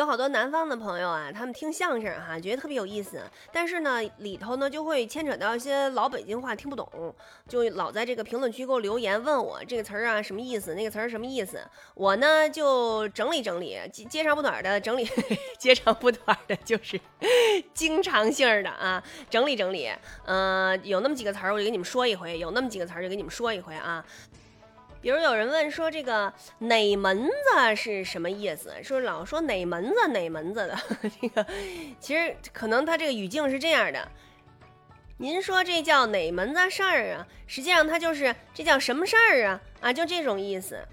有好多南方的朋友啊，他们听相声哈，觉得特别有意思，但是呢，里头呢就会牵扯到一些老北京话听不懂，就老在这个评论区给我留言问我这个词儿啊什么意思，那个词儿什么意思。我呢就整理整理，接长不短的整理，接长不短的就是 经常性的啊，整理整理。嗯，有那么几个词儿我就给你们说一回，有那么几个词儿就给你们说一回啊。比如有人问说这个哪门子是什么意思？说老说哪门子哪门子的 这个，其实可能他这个语境是这样的。您说这叫哪门子事儿啊？实际上它就是这叫什么事儿啊？啊，就这种意思。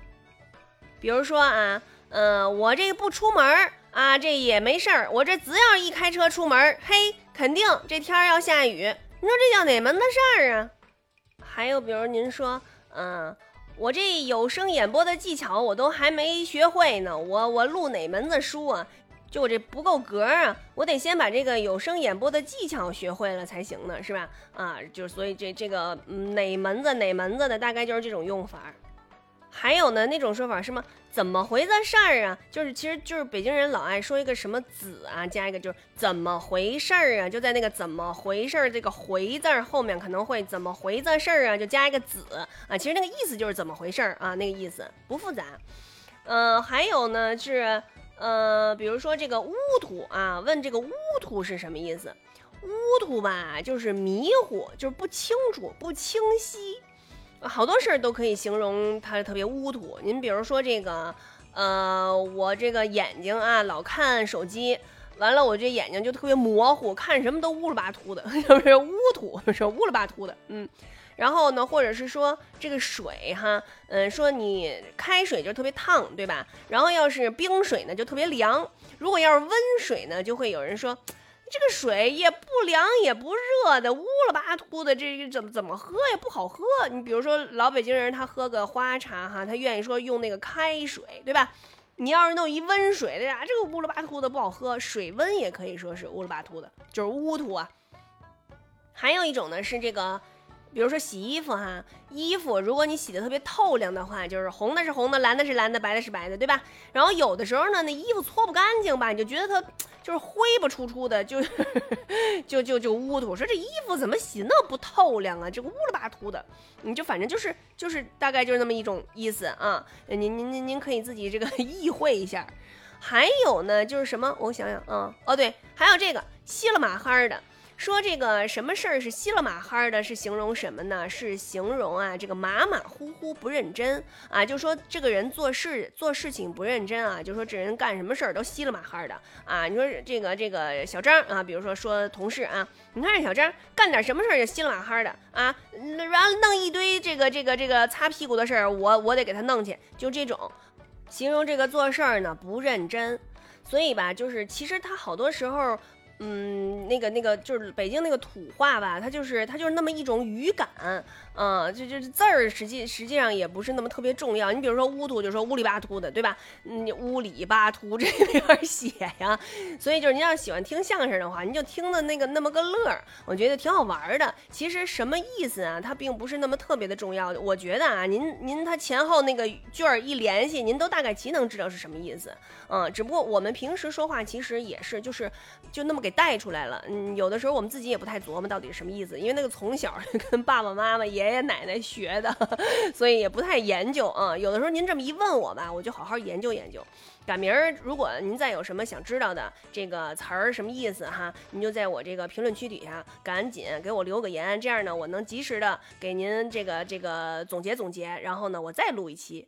比如说啊，嗯，我这不出门啊，这也没事儿。我这只要一开车出门，嘿，肯定这天儿要下雨。你说这叫哪门子事儿啊？还有比如您说，嗯。我这有声演播的技巧我都还没学会呢，我我录哪门子书啊？就我这不够格啊，我得先把这个有声演播的技巧学会了才行呢，是吧？啊，就所以这这个哪门子哪门子的，大概就是这种用法。还有呢，那种说法什么？怎么回事儿啊？就是，其实就是北京人老爱说一个什么“子”啊，加一个就是怎么回事儿啊？就在那个“怎么回事儿”这个“回”字后面可能会怎么回这事儿啊？就加一个“子”啊，其实那个意思就是怎么回事儿啊？那个意思不复杂。呃，还有呢是，呃，比如说这个“乌土”啊，问这个“乌土”是什么意思？“乌土”吧，就是迷糊，就是不清楚、不清晰。好多事儿都可以形容它特别乌土。您比如说这个，呃，我这个眼睛啊，老看手机，完了我这眼睛就特别模糊，看什么都乌了巴秃的，是不是乌土？是乌了巴秃的，嗯。然后呢，或者是说这个水哈，嗯，说你开水就特别烫，对吧？然后要是冰水呢，就特别凉。如果要是温水呢，就会有人说。这个水也不凉也不热的，乌了巴秃的，这怎么怎么喝也不好喝。你比如说老北京人，他喝个花茶哈，他愿意说用那个开水，对吧？你要是弄一温水的呀，这个乌了巴秃的不好喝。水温也可以说是乌了巴秃的，就是乌秃啊。还有一种呢是这个。比如说洗衣服哈，衣服如果你洗的特别透亮的话，就是红的是红的，蓝的是蓝的，白的是白的，对吧？然后有的时候呢，那衣服搓不干净吧，你就觉得它就是灰不出出的，就就就就乌土。说这衣服怎么洗那不透亮啊？这个乌了吧秃的，你就反正就是就是大概就是那么一种意思啊。您您您您可以自己这个 意会一下。还有呢，就是什么？我想想啊，哦对，还有这个稀了马哈的。说这个什么事儿是稀了马哈的，是形容什么呢？是形容啊，这个马马虎虎不认真啊，就说这个人做事做事情不认真啊，就说这人干什么事儿都稀了马哈的啊。你说这个这个小张啊，比如说说同事啊，你看这小张干点什么事儿就稀了马哈的啊，然后弄一堆这个这个这个擦屁股的事儿，我我得给他弄去，就这种形容这个做事儿呢不认真，所以吧，就是其实他好多时候。嗯，那个那个就是北京那个土话吧，它就是它就是那么一种语感，嗯，就就是字儿实际实际上也不是那么特别重要。你比如说乌土，就说乌里巴秃的，对吧？嗯，乌里巴秃 这有点写呀，所以就是您要喜欢听相声的话，您就听的那个那么个乐，我觉得挺好玩的。其实什么意思啊？它并不是那么特别的重要。我觉得啊，您您它前后那个句儿一联系，您都大概其能知道是什么意思。嗯，只不过我们平时说话其实也是就是就那么个。给带出来了，嗯，有的时候我们自己也不太琢磨到底是什么意思，因为那个从小跟爸爸妈妈、爷爷奶奶学的，所以也不太研究啊。有的时候您这么一问我吧，我就好好研究研究。赶明儿如果您再有什么想知道的这个词儿什么意思哈，您就在我这个评论区底下赶紧给我留个言，这样呢我能及时的给您这个这个总结总结，然后呢我再录一期。